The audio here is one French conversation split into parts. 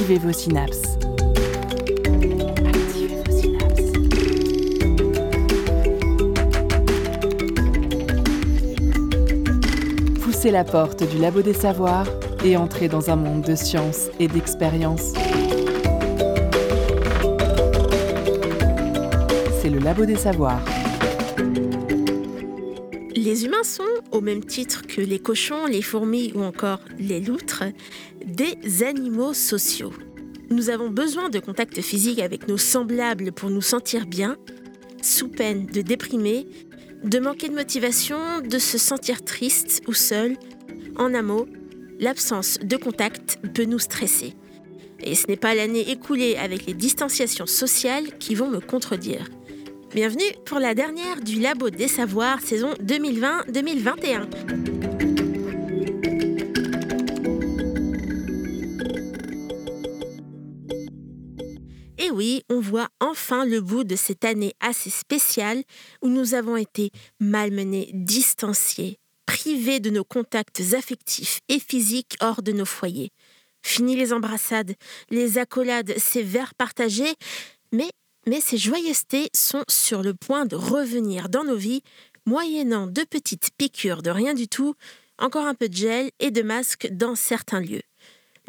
Activez vos synapses. Activez vos synapses. Poussez la porte du labo des savoirs et entrez dans un monde de science et d'expérience. C'est le labo des savoirs. Les humains sont, au même titre que les cochons, les fourmis ou encore les loutres, animaux sociaux. Nous avons besoin de contact physique avec nos semblables pour nous sentir bien, sous peine de déprimer, de manquer de motivation, de se sentir triste ou seul. En un mot, l'absence de contact peut nous stresser. Et ce n'est pas l'année écoulée avec les distanciations sociales qui vont me contredire. Bienvenue pour la dernière du Labo des Savoirs saison 2020-2021. Et oui, on voit enfin le bout de cette année assez spéciale où nous avons été malmenés, distanciés, privés de nos contacts affectifs et physiques hors de nos foyers. Fini les embrassades, les accolades, ces verres partagés, mais, mais ces joyeusetés sont sur le point de revenir dans nos vies, moyennant de petites piqûres de rien du tout, encore un peu de gel et de masques dans certains lieux.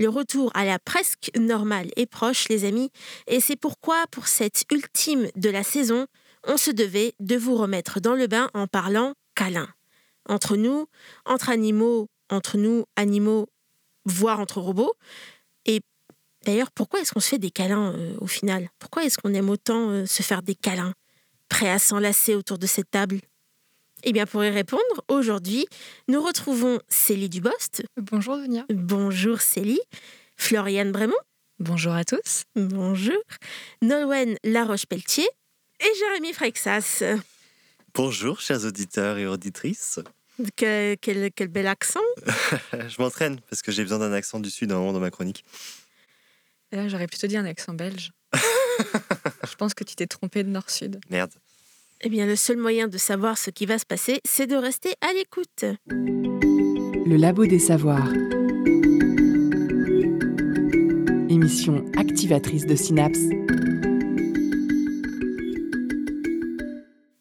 Le retour à la presque normale est proche, les amis, et c'est pourquoi, pour cette ultime de la saison, on se devait de vous remettre dans le bain en parlant câlin. Entre nous, entre animaux, entre nous, animaux, voire entre robots. Et d'ailleurs, pourquoi est-ce qu'on se fait des câlins euh, au final? Pourquoi est-ce qu'on aime autant euh, se faire des câlins Prêt à s'enlacer autour de cette table? Eh bien, pour y répondre, aujourd'hui, nous retrouvons Célie Dubost. Bonjour Dunia. Bonjour Célie. Floriane Brémont. Bonjour à tous. Bonjour. Nolwenn Laroche-Pelletier. Et Jérémy Freixas. Bonjour, chers auditeurs et auditrices. Que- quel, quel bel accent. Je m'entraîne parce que j'ai besoin d'un accent du Sud à un moment dans ma chronique. Et Là, j'aurais plutôt dit un accent belge. Je pense que tu t'es trompé de nord-sud. Merde. Eh bien, le seul moyen de savoir ce qui va se passer, c'est de rester à l'écoute. Le labo des savoirs. Émission activatrice de synapses.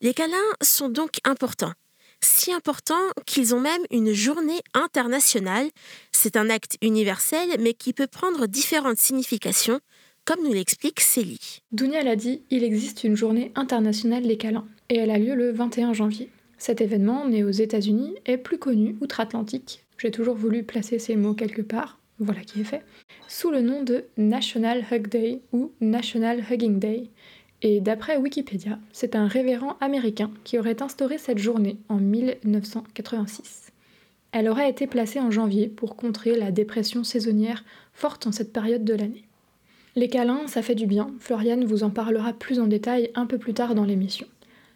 Les câlins sont donc importants. Si importants qu'ils ont même une journée internationale. C'est un acte universel, mais qui peut prendre différentes significations, comme nous l'explique Célie. Dounia l'a dit, il existe une journée internationale des câlins, et elle a lieu le 21 janvier. Cet événement, né aux États-Unis, est plus connu outre-Atlantique. J'ai toujours voulu placer ces mots quelque part, voilà qui est fait, sous le nom de National Hug Day ou National Hugging Day. Et d'après Wikipédia, c'est un révérend américain qui aurait instauré cette journée en 1986. Elle aurait été placée en janvier pour contrer la dépression saisonnière forte en cette période de l'année. Les câlins, ça fait du bien. Floriane vous en parlera plus en détail un peu plus tard dans l'émission.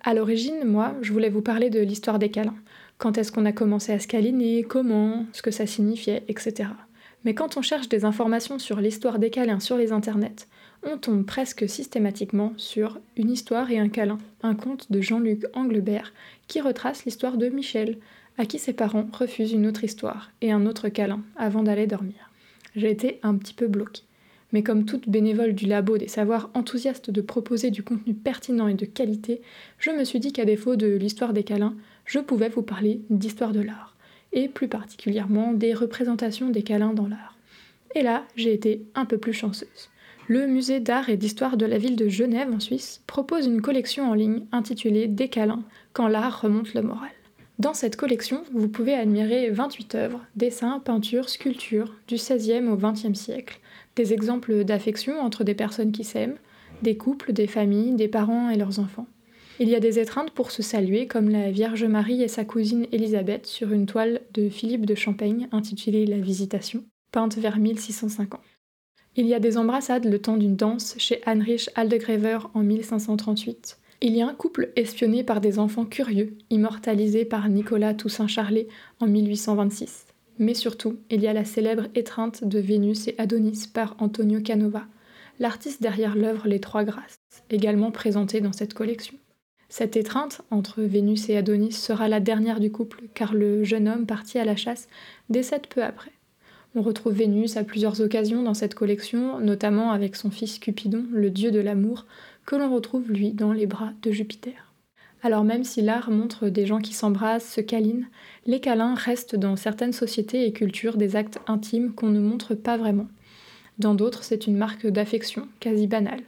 À l'origine, moi, je voulais vous parler de l'histoire des câlins. Quand est-ce qu'on a commencé à se câliner, comment, ce que ça signifiait, etc. Mais quand on cherche des informations sur l'histoire des câlins sur les internets, on tombe presque systématiquement sur Une histoire et un câlin, un conte de Jean-Luc Anglebert qui retrace l'histoire de Michel, à qui ses parents refusent une autre histoire et un autre câlin avant d'aller dormir. J'ai été un petit peu bloquée. Mais comme toute bénévole du labo des savoirs enthousiaste de proposer du contenu pertinent et de qualité, je me suis dit qu'à défaut de l'histoire des câlins, je pouvais vous parler d'histoire de l'art, et plus particulièrement des représentations des câlins dans l'art. Et là, j'ai été un peu plus chanceuse. Le musée d'art et d'histoire de la ville de Genève en Suisse propose une collection en ligne intitulée Des câlins, quand l'art remonte le moral. Dans cette collection, vous pouvez admirer 28 œuvres, dessins, peintures, sculptures, du XVIe au XXe siècle, des exemples d'affection entre des personnes qui s'aiment, des couples, des familles, des parents et leurs enfants. Il y a des étreintes pour se saluer, comme la Vierge Marie et sa cousine Élisabeth sur une toile de Philippe de Champaigne intitulée La Visitation, peinte vers 1650. Il y a des embrassades le temps d'une danse chez Heinrich Aldegrever en 1538. Il y a un couple espionné par des enfants curieux, immortalisé par Nicolas Toussaint Charlet en 1826. Mais surtout, il y a la célèbre étreinte de Vénus et Adonis par Antonio Canova, l'artiste derrière l'œuvre Les Trois Grâces, également présentée dans cette collection. Cette étreinte entre Vénus et Adonis sera la dernière du couple, car le jeune homme parti à la chasse décède peu après. On retrouve Vénus à plusieurs occasions dans cette collection, notamment avec son fils Cupidon, le dieu de l'amour, que l'on retrouve lui dans les bras de Jupiter. Alors même si l'art montre des gens qui s'embrassent, se câlinent, les câlins restent dans certaines sociétés et cultures des actes intimes qu'on ne montre pas vraiment. Dans d'autres, c'est une marque d'affection, quasi banale,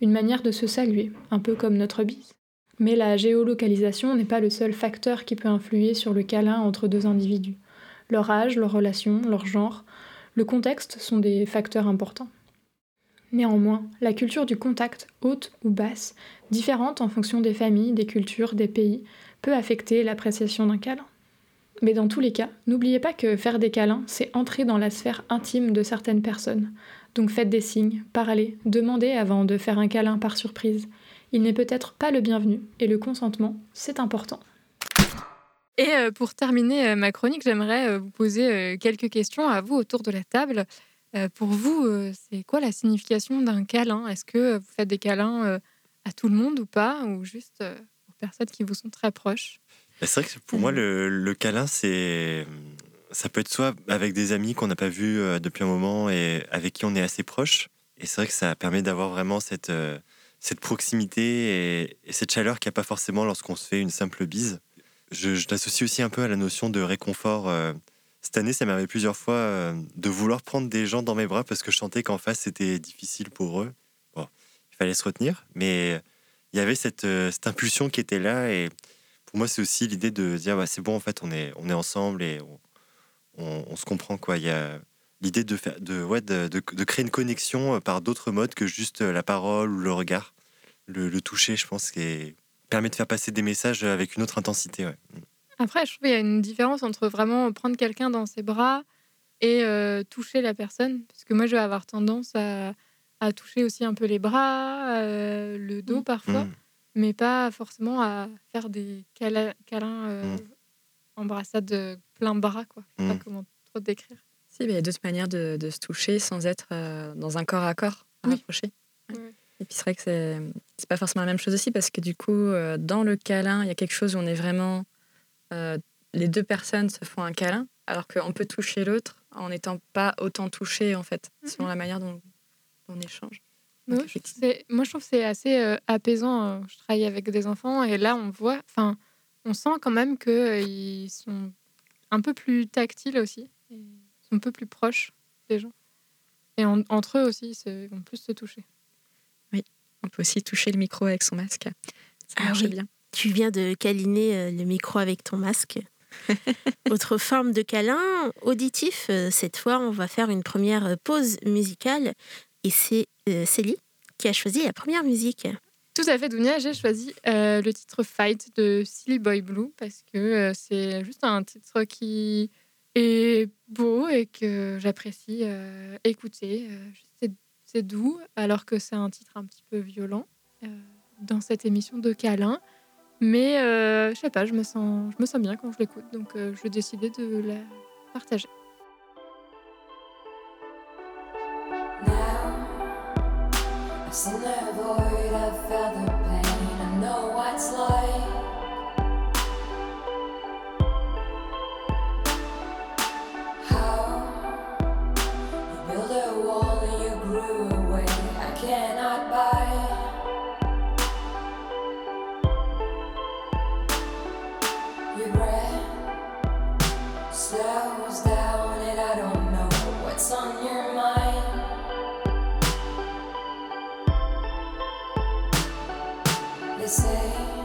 une manière de se saluer, un peu comme notre bise. Mais la géolocalisation n'est pas le seul facteur qui peut influer sur le câlin entre deux individus. Leur âge, leur relation, leur genre, le contexte sont des facteurs importants. Néanmoins, la culture du contact, haute ou basse, différente en fonction des familles, des cultures, des pays, peut affecter l'appréciation d'un câlin. Mais dans tous les cas, n'oubliez pas que faire des câlins, c'est entrer dans la sphère intime de certaines personnes. Donc faites des signes, parlez, demandez avant de faire un câlin par surprise. Il n'est peut-être pas le bienvenu, et le consentement, c'est important. Et euh, pour terminer euh, ma chronique, j'aimerais euh, vous poser quelques questions à vous autour de la table. Pour vous, c'est quoi la signification d'un câlin? Est-ce que vous faites des câlins à tout le monde ou pas, ou juste aux personnes qui vous sont très proches? Bah, C'est vrai que pour moi, le, le câlin, c'est ça peut être soit avec des amis qu'on n'a pas vus depuis un moment et avec qui on est assez proche. Et c'est vrai que ça permet d'avoir vraiment cette, cette proximité et, cette chaleur qu'il n'y a pas forcément lorsqu'on se fait une simple bise je, je l'associe aussi un peu à la notion de réconfort. Euh. Cette année, ça arrivé plusieurs fois euh, de vouloir prendre des gens dans mes bras parce que je sentais qu'en face, c'était difficile pour eux. Bon, il fallait se retenir, mais il y avait cette, euh, cette impulsion qui était là. Et pour moi, c'est aussi l'idée de dire bah, c'est bon, en fait, on est, on est ensemble et on, se comprend. quoi. Il y a l'idée de, faire, de, ouais, de, de, créer une connexion par d'autres modes que juste la parole ou le regard. Le, toucher, je pense, qui permet de faire passer des messages avec une autre intensité. Après, je trouve qu'il y a une différence entre vraiment prendre quelqu'un dans ses bras et euh, toucher la personne. Parce que moi, je vais avoir tendance à, à toucher aussi un peu les bras, euh, le dos mm. parfois, mm. mais pas forcément à faire des câlins, euh, mm. embrassades plein bras. Quoi. Je sais pas comment trop décrire. Si, il y a d'autres manières de, de, se toucher sans être dans un corps à corps à oui. Et puis c'est vrai que c'est, c'est pas forcément la même chose aussi parce que du coup, euh, dans le câlin, il y a quelque chose où on est vraiment. Euh, les deux personnes se font un câlin, alors qu'on peut toucher l'autre en n'étant pas autant touché, en fait, selon la manière dont, on échange. moi, je trouve que c'est assez euh, apaisant. Je travaille avec des enfants et là, on voit, enfin, on sent quand même qu'ils sont un peu plus tactiles aussi, sont un peu plus proches des gens. Et entre eux aussi, ils vont plus se toucher. On peut aussi toucher le micro avec son masque. Ça ah marche bien. Tu viens de câliner euh, le micro avec ton masque. Autre forme de câlin auditif. Euh, cette fois, on va faire une première euh, pause musicale. Et c'est Célie qui a choisi la première musique. Tout à fait, Dounia. J'ai choisi le titre Fight de Silly Boy Blue parce que c'est juste un titre qui est beau et que j'apprécie écouter c'est doux, alors que c'est un titre un petit peu violent euh, dans cette émission de câlin. Mais euh, je sais pas, je me, sens, bien quand je l'écoute, donc euh, je décidais de la partager. say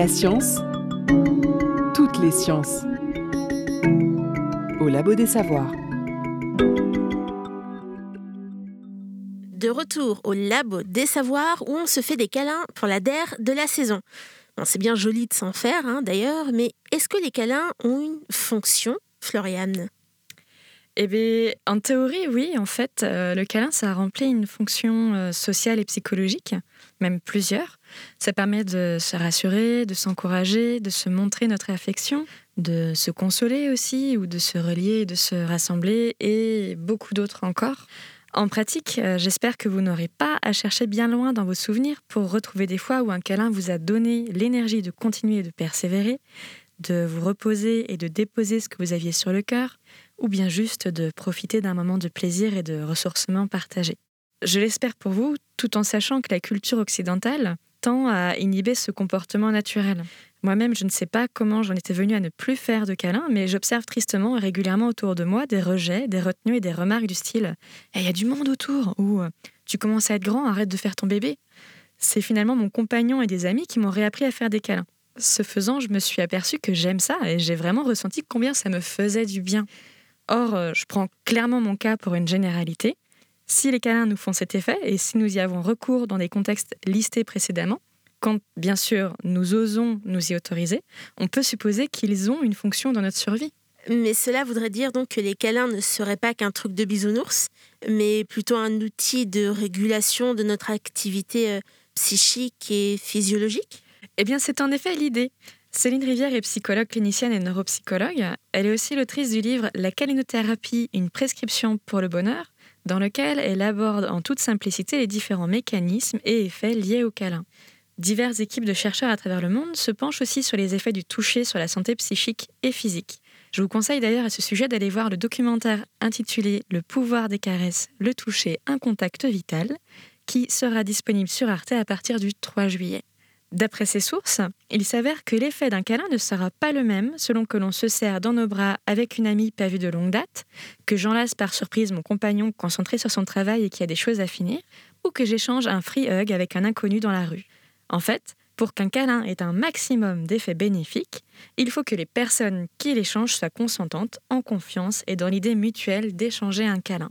La science, toutes les sciences. Au Labo des Savoirs. De retour au Labo des Savoirs où on se fait des câlins pour la DER de la saison. c'est bien joli de s'en faire hein, d'ailleurs, mais est-ce que les câlins ont une fonction, Floriane? Eh bien, en théorie, oui. En fait, euh, le câlin, ça remplit une fonction euh, sociale et psychologique, même plusieurs. Ça permet de se rassurer, de s'encourager, de se montrer notre affection, de se consoler aussi, ou de se relier, de se rassembler, et beaucoup d'autres encore. En pratique, euh, j'espère que vous n'aurez pas à chercher bien loin dans vos souvenirs pour retrouver des fois où un câlin vous a donné l'énergie de continuer et de persévérer, de vous reposer et de déposer ce que vous aviez sur le cœur, ou bien juste de profiter d'un moment de plaisir et de ressourcement partagé. Je l'espère pour vous, tout en sachant que la culture occidentale tend à inhiber ce comportement naturel. Moi-même, je ne sais pas comment j'en étais venue à ne plus faire de câlins, mais j'observe tristement et régulièrement autour de moi des rejets, des retenues et des remarques du style eh, Il y a du monde autour ou Tu commences à être grand, arrête de faire ton bébé. C'est finalement mon compagnon et des amis qui m'ont réappris à faire des câlins. Ce faisant, je me suis aperçue que j'aime ça et j'ai vraiment ressenti combien ça me faisait du bien. Or, euh, je prends clairement mon cas pour une généralité. Si les câlins nous font cet effet et si nous y avons recours dans des contextes listés précédemment, quand bien sûr nous osons nous y autoriser, on peut supposer qu'ils ont une fonction dans notre survie. Mais cela voudrait dire donc que les câlins ne seraient pas qu'un truc de bisounours, mais plutôt un outil de régulation de notre activité euh, psychique et physiologique? Eh bien, c'est en effet l'idée. Céline Rivière est psychologue clinicienne et neuropsychologue. Elle est aussi l'autrice du livre La calinothérapie, une prescription pour le bonheur, dans lequel elle aborde en toute simplicité les différents mécanismes et effets liés au câlin. Diverses équipes de chercheurs à travers le monde se penchent aussi sur les effets du toucher sur la santé psychique et physique. Je vous conseille d'ailleurs à ce sujet d'aller voir le documentaire intitulé Le pouvoir des caresses, le toucher, un contact vital, qui sera disponible sur Arte à partir du 3 juillet. D'après ces sources, il s'avère que l'effet d'un câlin ne sera pas le même selon que l'on se serre dans nos bras avec une amie pas vue de longue date, que j'enlace par surprise mon compagnon concentré sur son travail et qui a des choses à finir, ou que j'échange un free hug avec un inconnu dans la rue. En fait, pour qu'un câlin ait un maximum d'effets bénéfiques, il faut que les personnes qui l'échangent soient consentantes, en confiance et dans l'idée mutuelle d'échanger un câlin.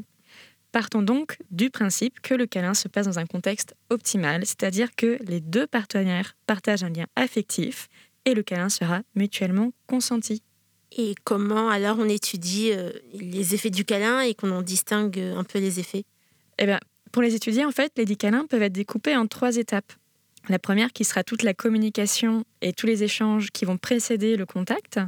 Partons donc du principe que le câlin se passe dans un contexte optimal, c'est-à-dire que les deux partenaires partagent un lien affectif et le câlin sera mutuellement consenti. Et comment alors on étudie euh, les effets du câlin et qu'on en distingue un peu les effets? Eh bien, pour les étudier, en fait, les dix câlins peuvent être découpés en trois étapes. La première qui sera toute la communication et tous les échanges qui vont précéder le contact.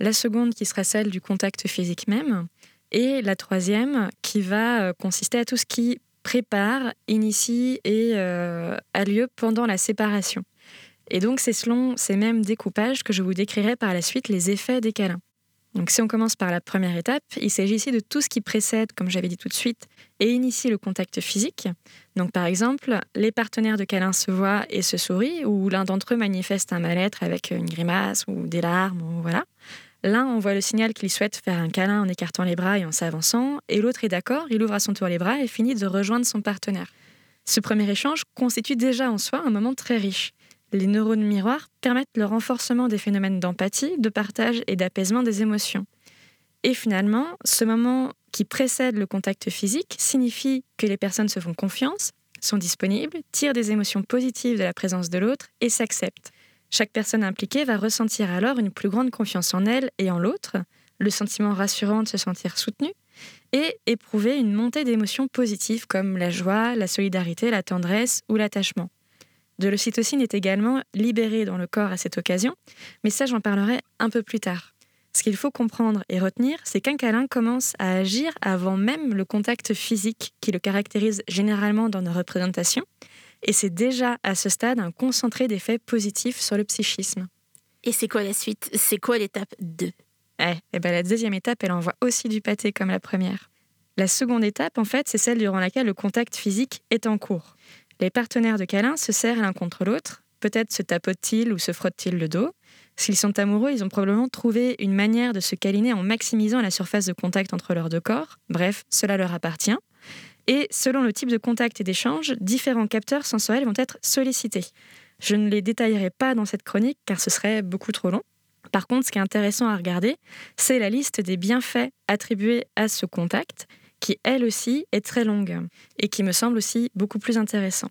La seconde qui sera celle du contact physique même Et la troisième qui va euh, consister à tout ce qui prépare, initie et euh, a lieu pendant la séparation. Et donc c'est selon ces mêmes découpages que je vous décrirai par la suite les effets des câlins. Donc si on commence par la première étape, il s'agit ici de tout ce qui précède, comme j'avais dit tout de suite, et initie le contact physique. Donc par exemple, les partenaires de câlin se voient et se sourient, ou l'un d'entre eux manifeste un mal-être avec une grimace ou des larmes, ou voilà. L'un envoie le signal qu'il souhaite faire un câlin en écartant les bras et en s'avançant, et l'autre est d'accord, il ouvre à son tour les bras et finit de rejoindre son partenaire. Ce premier échange constitue déjà en soi un moment très riche les neurones miroirs permettent le renforcement des phénomènes d'empathie, de partage et d'apaisement des émotions. Et finalement, ce moment qui précède le contact physique signifie que les personnes se font confiance, sont disponibles, tirent des émotions positives de la présence de l'autre et s'acceptent. Chaque personne impliquée va ressentir alors une plus grande confiance en elle et en l'autre, le sentiment rassurant de se sentir soutenu, et éprouver une montée d'émotions positives comme la joie, la solidarité, la tendresse ou l'attachement. De l'ocytocine est également libérée dans le corps à cette occasion, mais ça j'en parlerai un peu plus tard. Ce qu'il faut comprendre et retenir, c'est qu'un câlin commence à agir avant même le contact physique qui le caractérise généralement dans nos représentations, et c'est déjà à ce stade un concentré d'effets positifs sur le psychisme. Et c'est quoi la suite? C'est quoi l'étape 2 eh, eh ben La deuxième étape, elle envoie aussi du pâté comme la première. La seconde étape, en fait, c'est celle durant laquelle le contact physique est en cours. Les partenaires de câlin se serrent l'un contre l'autre, peut-être se tapotent-ils ou se frottent-ils le dos. S'ils sont amoureux, ils ont probablement trouvé une manière de se câliner en maximisant la surface de contact entre leurs deux corps. Bref, cela leur appartient. Et selon le type de contact et d'échange, différents capteurs sensoriels vont être sollicités. Je ne les détaillerai pas dans cette chronique car ce serait beaucoup trop long. Par contre, ce qui est intéressant à regarder, c'est la liste des bienfaits attribués à ce contact qui elle aussi est très longue et qui me semble aussi beaucoup plus intéressant.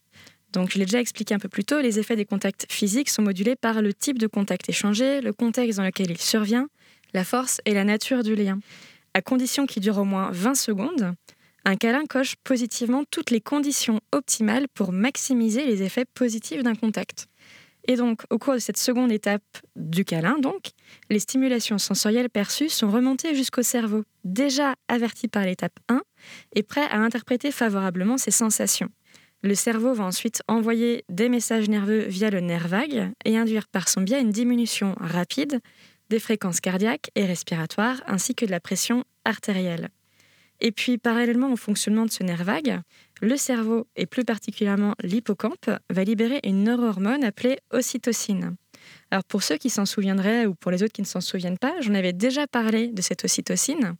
Donc je l'ai déjà expliqué un peu plus tôt, les effets des contacts physiques sont modulés par le type de contact échangé, le contexte dans lequel il survient, la force et la nature du lien. À condition qu'il dure au moins 20 secondes, un câlin coche positivement toutes les conditions optimales pour maximiser les effets positifs d'un contact. Et donc, au cours de cette seconde étape du câlin, donc, les stimulations sensorielles perçues sont remontées jusqu'au cerveau, déjà averti par l'étape 1 et prêt à interpréter favorablement ces sensations. Le cerveau va ensuite envoyer des messages nerveux via le nerf vague et induire par son biais une diminution rapide des fréquences cardiaques et respiratoires ainsi que de la pression artérielle. Et puis, parallèlement au fonctionnement de ce nerf vague, le cerveau, et plus particulièrement l'hippocampe, va libérer une neurohormone appelée ocytocine. Alors pour ceux qui s'en souviendraient ou pour les autres qui ne s'en souviennent pas, j'en avais déjà parlé de cette ocytocine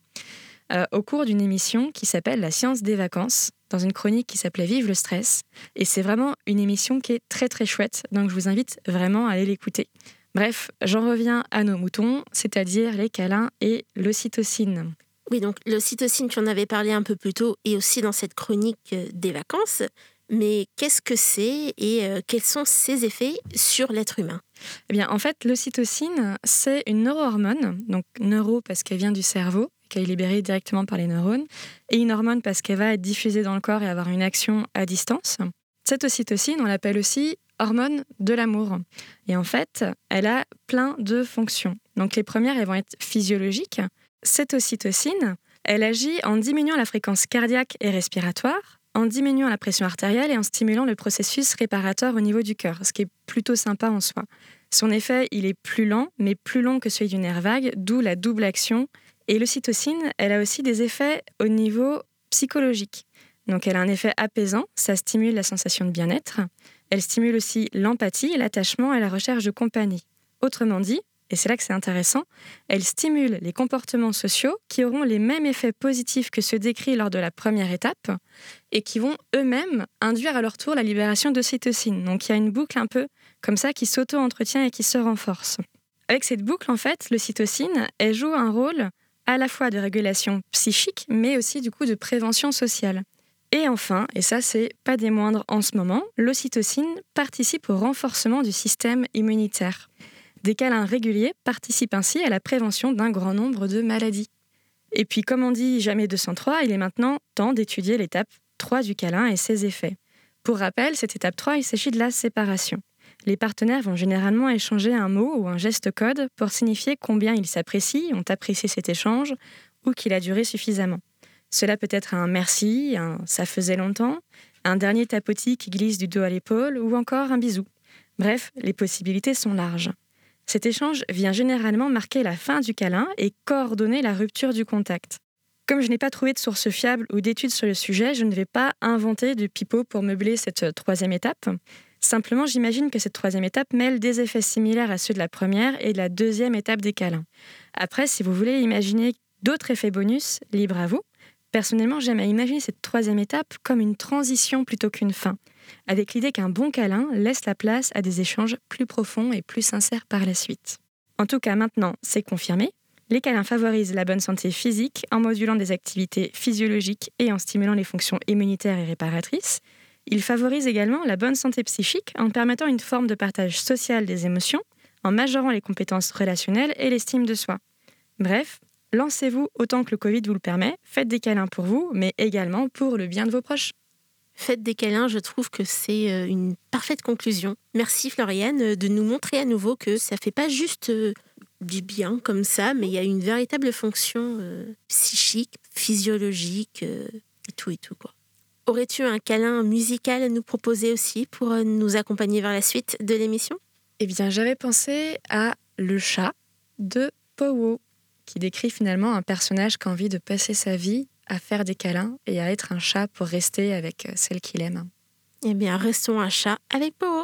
euh, au cours d'une émission qui s'appelle La science des vacances, dans une chronique qui s'appelait Vive le stress. Et c'est vraiment une émission qui est très très chouette, donc je vous invite vraiment à aller l'écouter. Bref, j'en reviens à nos moutons, c'est-à-dire les câlins et l'ocytocine. Oui, donc l'ocytocine, tu en avais parlé un peu plus tôt, et aussi dans cette chronique euh, des vacances. Mais qu'est-ce que c'est et euh, quels sont ses effets sur l'être humain? Eh bien, en fait, l'ocytocine, c'est une neurohormone, donc neuro parce qu'elle vient du cerveau, qu'elle est libérée directement par les neurones, et une hormone parce qu'elle va être diffusée dans le corps et avoir une action à distance. Cette ocytocine, on l'appelle aussi hormone de l'amour. Et en fait, elle a plein de fonctions. Donc les premières, elles vont être physiologiques. Cette ocytocine, elle agit en diminuant la fréquence cardiaque et respiratoire, en diminuant la pression artérielle et en stimulant le processus réparateur au niveau du cœur, ce qui est plutôt sympa en soi. Son effet, il est plus lent, mais plus long que celui du nerf vague, d'où la double action. Et l'ocytocine, elle a aussi des effets au niveau psychologique. Donc elle a un effet apaisant, ça stimule la sensation de bien-être. Elle stimule aussi l'empathie, l'attachement et la recherche de compagnie. Autrement dit, et c'est là que c'est intéressant, elle stimule les comportements sociaux qui auront les mêmes effets positifs que ceux décrits lors de la première étape et qui vont eux-mêmes induire à leur tour la libération d'ocytocine. Donc il y a une boucle un peu comme ça qui s'auto-entretient et qui se renforce. Avec cette boucle, en fait, l'ocytocine, elle joue un rôle à la fois de régulation psychique, mais aussi du coup de prévention sociale. Et enfin, et ça c'est pas des moindres en ce moment, l'ocytocine participe au renforcement du système immunitaire. Des câlins réguliers participent ainsi à la prévention d'un grand nombre de maladies. Et puis, comme on dit jamais 203, il est maintenant temps d'étudier l'étape 3 du câlin et ses effets. Pour rappel, cette étape 3, il s'agit de la séparation. Les partenaires vont généralement échanger un mot ou un geste code pour signifier combien ils s'apprécient, ont apprécié cet échange, ou qu'il a duré suffisamment. Cela peut être un merci, un ça faisait longtemps, un dernier tapotis qui glisse du dos à l'épaule ou encore un bisou. Bref, les possibilités sont larges. Cet échange vient généralement marquer la fin du câlin et coordonner la rupture du contact. Comme je n'ai pas trouvé de source fiable ou d'études sur le sujet, je ne vais pas inventer de pipeau pour meubler cette troisième étape. Simplement, j'imagine que cette troisième étape mêle des effets similaires à ceux de la première et de la deuxième étape des câlins. Après, si vous voulez imaginer d'autres effets bonus, libre à vous. Personnellement, j'aime à imaginer cette troisième étape comme une transition plutôt qu'une fin, avec l'idée qu'un bon câlin laisse la place à des échanges plus profonds et plus sincères par la suite. En tout cas, maintenant, c'est confirmé. Les câlins favorisent la bonne santé physique en modulant des activités physiologiques et en stimulant les fonctions immunitaires et réparatrices. Il favorise également la bonne santé psychique en permettant une forme de partage social des émotions, en majorant les compétences relationnelles et l'estime de soi. Bref, lancez-vous autant que le Covid vous le permet, faites des câlins pour vous, mais également pour le bien de vos proches. Faites des câlins, je trouve que c'est euh, une parfaite conclusion. Merci Floriane de nous montrer à nouveau que ça fait pas juste euh, du bien comme ça, mais il y a une véritable fonction euh, psychique, physiologique et tout et tout quoi. Aurais-tu un câlin musical à nous proposer aussi pour euh, nous accompagner vers la suite de l'émission? Eh bien, j'avais pensé à Le chat de Powo, qui décrit finalement un personnage qui a envie de passer sa vie à faire des câlins et à être un chat pour rester avec euh, celle qu'il aime. Eh bien, restons un chat avec Powo.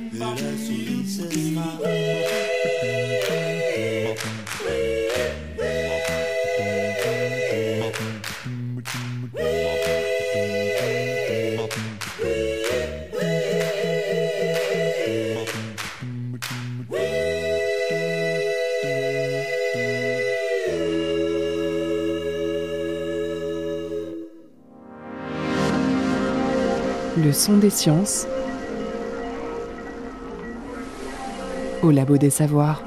La Le son des sciences au labo des savoirs.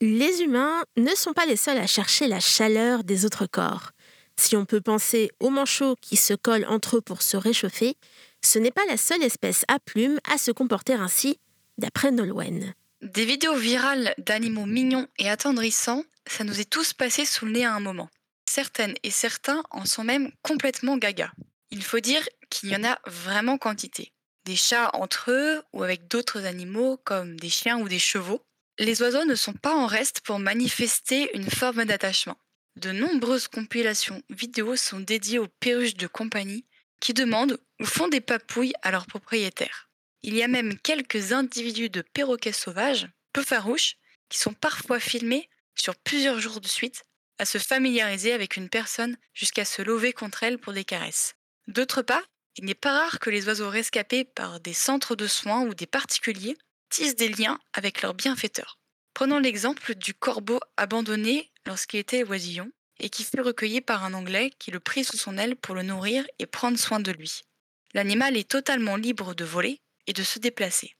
Les humains ne sont pas les seuls à chercher la chaleur des autres corps. Si on peut penser aux manchots qui se collent entre eux pour se réchauffer, ce n'est pas la seule espèce à plumes à se comporter ainsi, d'après Nolwenn. Des vidéos virales d'animaux mignons et attendrissants, ça nous est tous passé sous le nez à un moment. Certaines et certains en sont même complètement gaga. Il faut dire qu'il y en a vraiment quantité. Des chats entre eux ou avec d'autres animaux comme des chiens ou des chevaux. Les oiseaux ne sont pas en reste pour manifester une forme d'attachement. De nombreuses compilations vidéo sont dédiées aux perruches de compagnie qui demandent ou font des papouilles à leurs propriétaires. Il y a même quelques individus de perroquets sauvages, peu farouches, qui sont parfois filmés sur plusieurs jours de suite à se familiariser avec une personne jusqu'à se lever contre elle pour des caresses. D'autre part, il n'est pas rare que les oiseaux rescapés par des centres de soins ou des particuliers tissent des liens avec leurs bienfaiteurs. Prenons l'exemple du corbeau abandonné lorsqu'il était oisillon et qui fut recueilli par un Anglais qui le prit sous son aile pour le nourrir et prendre soin de lui. L'animal est totalement libre de voler et de se déplacer.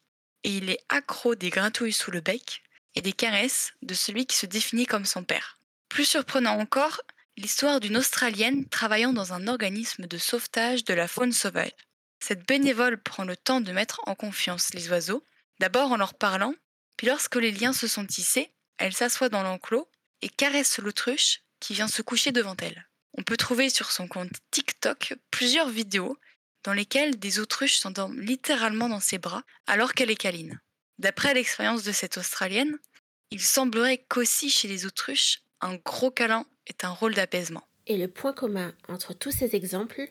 Et il est accro des gratouilles sous le bec et des caresses de celui qui se définit comme son père. Plus surprenant encore, l'histoire d'une Australienne travaillant dans un organisme de sauvetage de la faune sauvage. Cette bénévole prend le temps de mettre en confiance les oiseaux, d'abord en leur parlant, puis lorsque les liens se sont tissés, elle s'assoit dans l'enclos et caresse l'autruche qui vient se coucher devant elle. On peut trouver sur son compte TikTok plusieurs vidéos dans lesquelles des autruches s'endorment littéralement dans ses bras alors qu'elle est câline. D'après l'expérience de cette Australienne, il semblerait qu'aussi chez les autruches, un gros câlin est un rôle d'apaisement. Et le point commun entre tous ces exemples,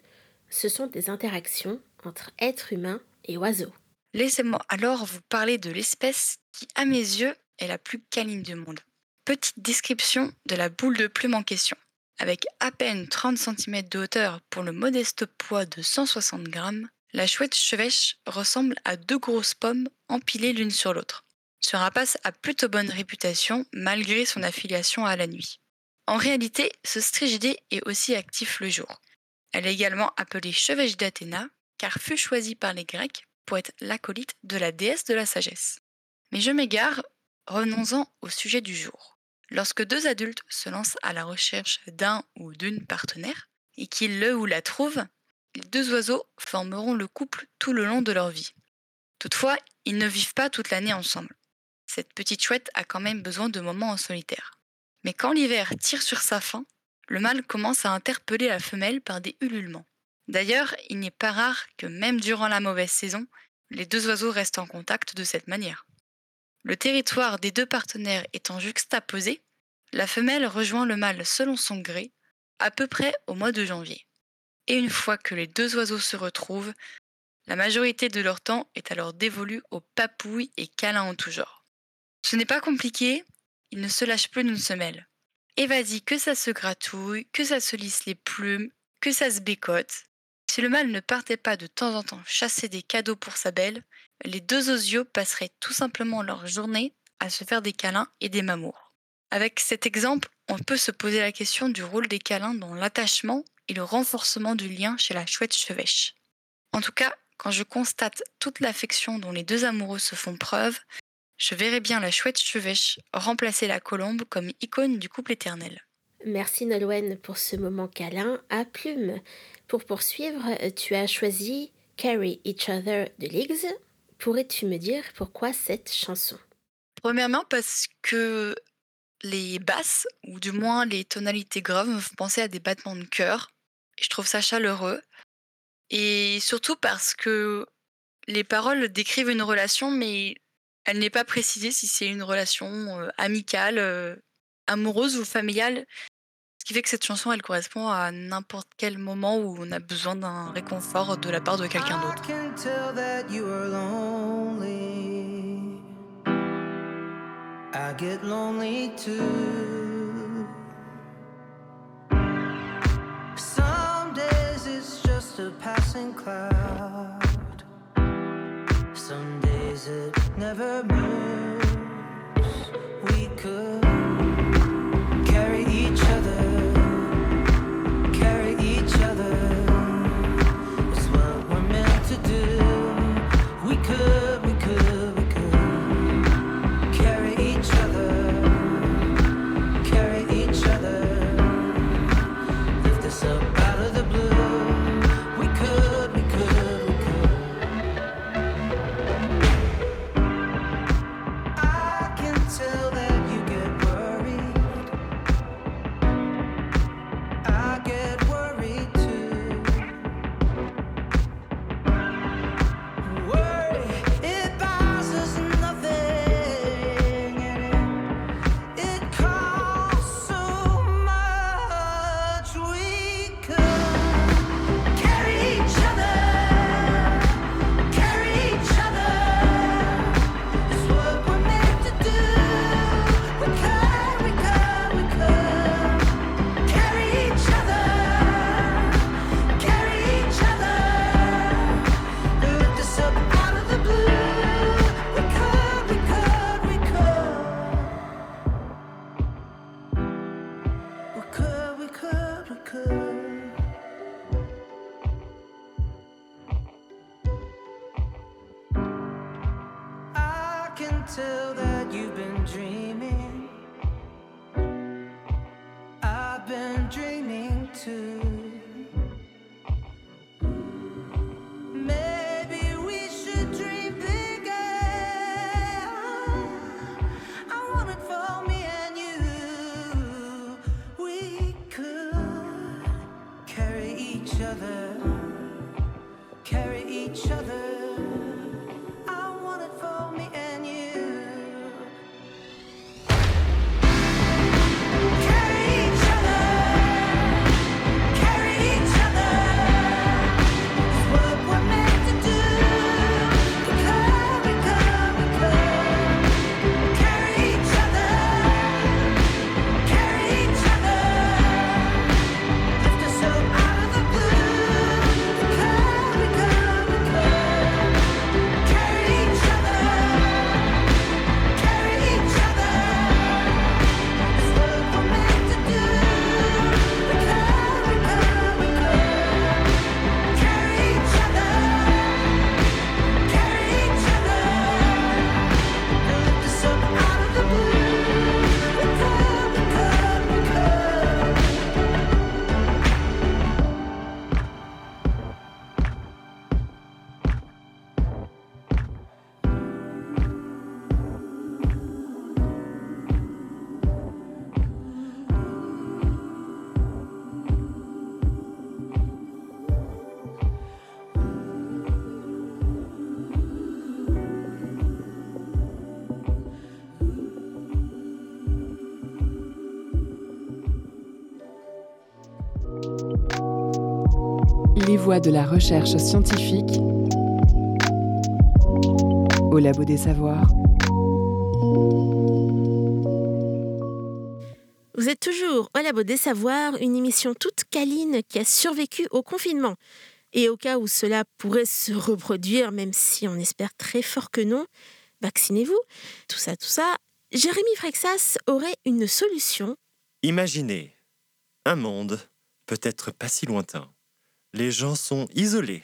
ce sont des interactions entre êtres humains et oiseaux. Laissez-moi alors vous parler de l'espèce qui, à mes yeux, est la plus câline du monde. Petite description de la boule de plume en question. Avec à peine 30 cm de hauteur pour le modeste poids de 160 grammes, la chouette chevêche ressemble à deux grosses pommes empilées l'une sur l'autre. Ce rapace a plutôt bonne réputation malgré son affiliation à la nuit. En réalité, ce strigidé est aussi actif le jour. Elle est également appelée chevêche d'Athéna car fut choisie par les Grecs pour être l'acolyte de la déesse de la sagesse. Mais je m'égare, revenons-en au sujet du jour. Lorsque deux adultes se lancent à la recherche d'un ou d'une partenaire et qu'ils le ou la trouvent, les deux oiseaux formeront le couple tout le long de leur vie. Toutefois, ils ne vivent pas toute l'année ensemble. Cette petite chouette a quand même besoin de moments en solitaire. Mais quand l'hiver tire sur sa fin, le mâle commence à interpeller la femelle par des ululements. D'ailleurs, il n'est pas rare que même durant la mauvaise saison, les deux oiseaux restent en contact de cette manière. Le territoire des deux partenaires étant juxtaposé, la femelle rejoint le mâle selon son gré, à peu près au mois de janvier. Et une fois que les deux oiseaux se retrouvent, la majorité de leur temps est alors dévolue aux papouilles et câlins en tout genre. Ce n'est pas compliqué, ils ne se lâchent plus d'une semelle. Et vas-y, que ça se gratouille, que ça se lisse les plumes, que ça se bécote. Si le mâle ne partait pas de temps en temps chasser des cadeaux pour sa belle, les deux osios passeraient tout simplement leur journée à se faire des câlins et des mamours. Avec cet exemple, on peut se poser la question du rôle des câlins dans l'attachement et le renforcement du lien chez la chouette chevêche. En tout cas, quand je constate toute l'affection dont les deux amoureux se font preuve, je verrais bien la chouette chevêche remplacer la colombe comme icône du couple éternel. Merci Nolwenn pour ce moment câlin à plume. Pour poursuivre, tu as choisi Carry Each Other de Liggs. Pourrais-tu me dire pourquoi cette chanson? Premièrement parce que les basses, ou du moins les tonalités graves, me font penser à des battements de cœur. Je trouve ça chaleureux. Et surtout parce que les paroles décrivent une relation, mais elle n'est pas précisée si c'est une relation euh, amicale, euh, amoureuse ou familiale. Ce qui fait que cette chanson, elle correspond à n'importe quel moment où on a besoin d'un réconfort de la part de quelqu'un d'autre. I get lonely too. Some days it's just a passing cloud. It never moves. We could Les voix de la recherche scientifique au Labo des Savoirs. Vous êtes toujours au Labo des Savoirs, une émission toute câline qui a survécu au confinement. Et au cas où cela pourrait se reproduire, même si on espère très fort que non, vaccinez-vous. Tout ça, tout ça. Jérémy Frexas aurait une solution. Imaginez un monde peut-être pas si lointain. Les gens sont isolés,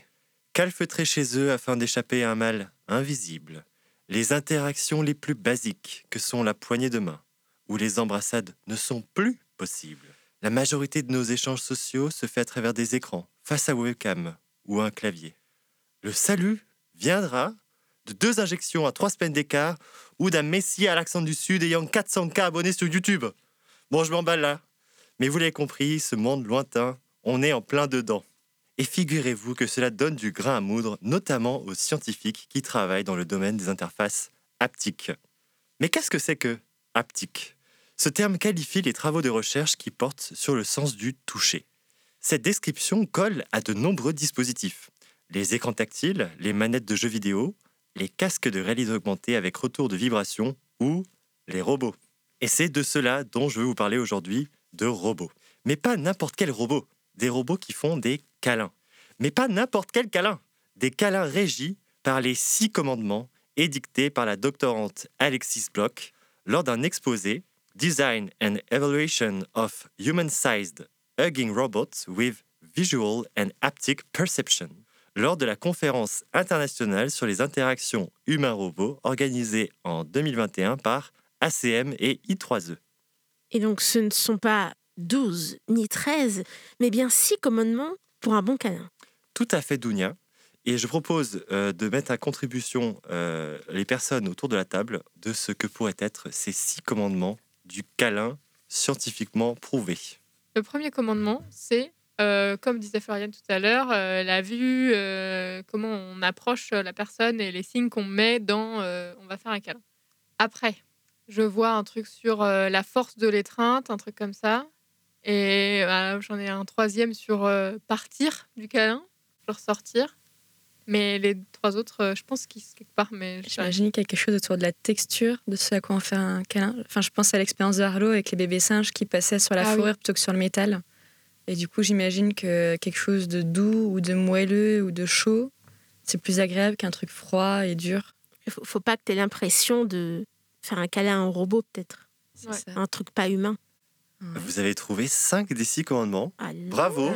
calfeutrés chez eux afin d'échapper à un mal invisible. Les interactions les plus basiques, que sont la poignée de main ou les embrassades, ne sont plus possibles. La majorité de nos échanges sociaux se fait à travers des écrans, face à webcam ou à un clavier. Le salut viendra de deux injections à trois semaines d'écart ou d'un Messi à l'accent du Sud ayant 400K abonnés sur YouTube. Bon, je m'emballe là. Mais vous l'avez compris, ce monde lointain, on est en plein dedans. Et figurez-vous que cela donne du grain à moudre, notamment aux scientifiques qui travaillent dans le domaine des interfaces haptiques. Mais qu'est-ce que c'est que haptique? Ce terme qualifie les travaux de recherche qui portent sur le sens du toucher. Cette description colle à de nombreux dispositifs. Les écrans tactiles, les manettes de jeux vidéo, les casques de réalité augmentée avec retour de vibration ou les robots. Et c'est de cela dont je veux vous parler aujourd'hui, de robots. Mais pas n'importe quel robot, des robots qui font des câlins. Mais pas n'importe quel câlin, des câlins régis par les six commandements édictés par la doctorante Alexis Bloch lors d'un exposé Design and Evaluation of Human-Sized Hugging Robots with Visual and Haptic Perception lors de la conférence internationale sur les interactions humains-robots organisée en 2021 par ACM et I3E. Et donc ce ne sont pas 12 ni 13, mais bien 6 commandements pour un bon câlin. Tout à fait, Dounia. Et je propose euh, de mettre à contribution euh, les personnes autour de la table de ce que pourraient être ces six commandements du câlin scientifiquement prouvé. Le premier commandement, c'est, euh, comme disait Floriane tout à l'heure, euh, la vue, euh, comment on approche la personne et les signes qu'on met dans euh, on va faire un câlin. Après, je vois un truc sur euh, la force de l'étreinte, un truc comme ça. Et euh, j'en ai un troisième sur euh, partir du câlin, genre sortir. Mais les trois autres, euh, je pense qu'ils sont quelque part. Mais je sais pas. J'imagine quelque chose autour de la texture de ce à quoi on fait un câlin. Enfin, je pense à l'expérience de Harlow avec les bébés singes qui passaient sur la Ah oui. fourrure plutôt que sur le métal. Et du coup, j'imagine que quelque chose de doux ou de moelleux ou de chaud, c'est plus agréable qu'un truc froid et dur. Il faut, faut pas que tu aies l'impression de faire un câlin à un robot, peut-être. C'est Ouais. Un truc pas humain. Ouais. Vous avez trouvé 5 des 6 commandements. Ah Bravo.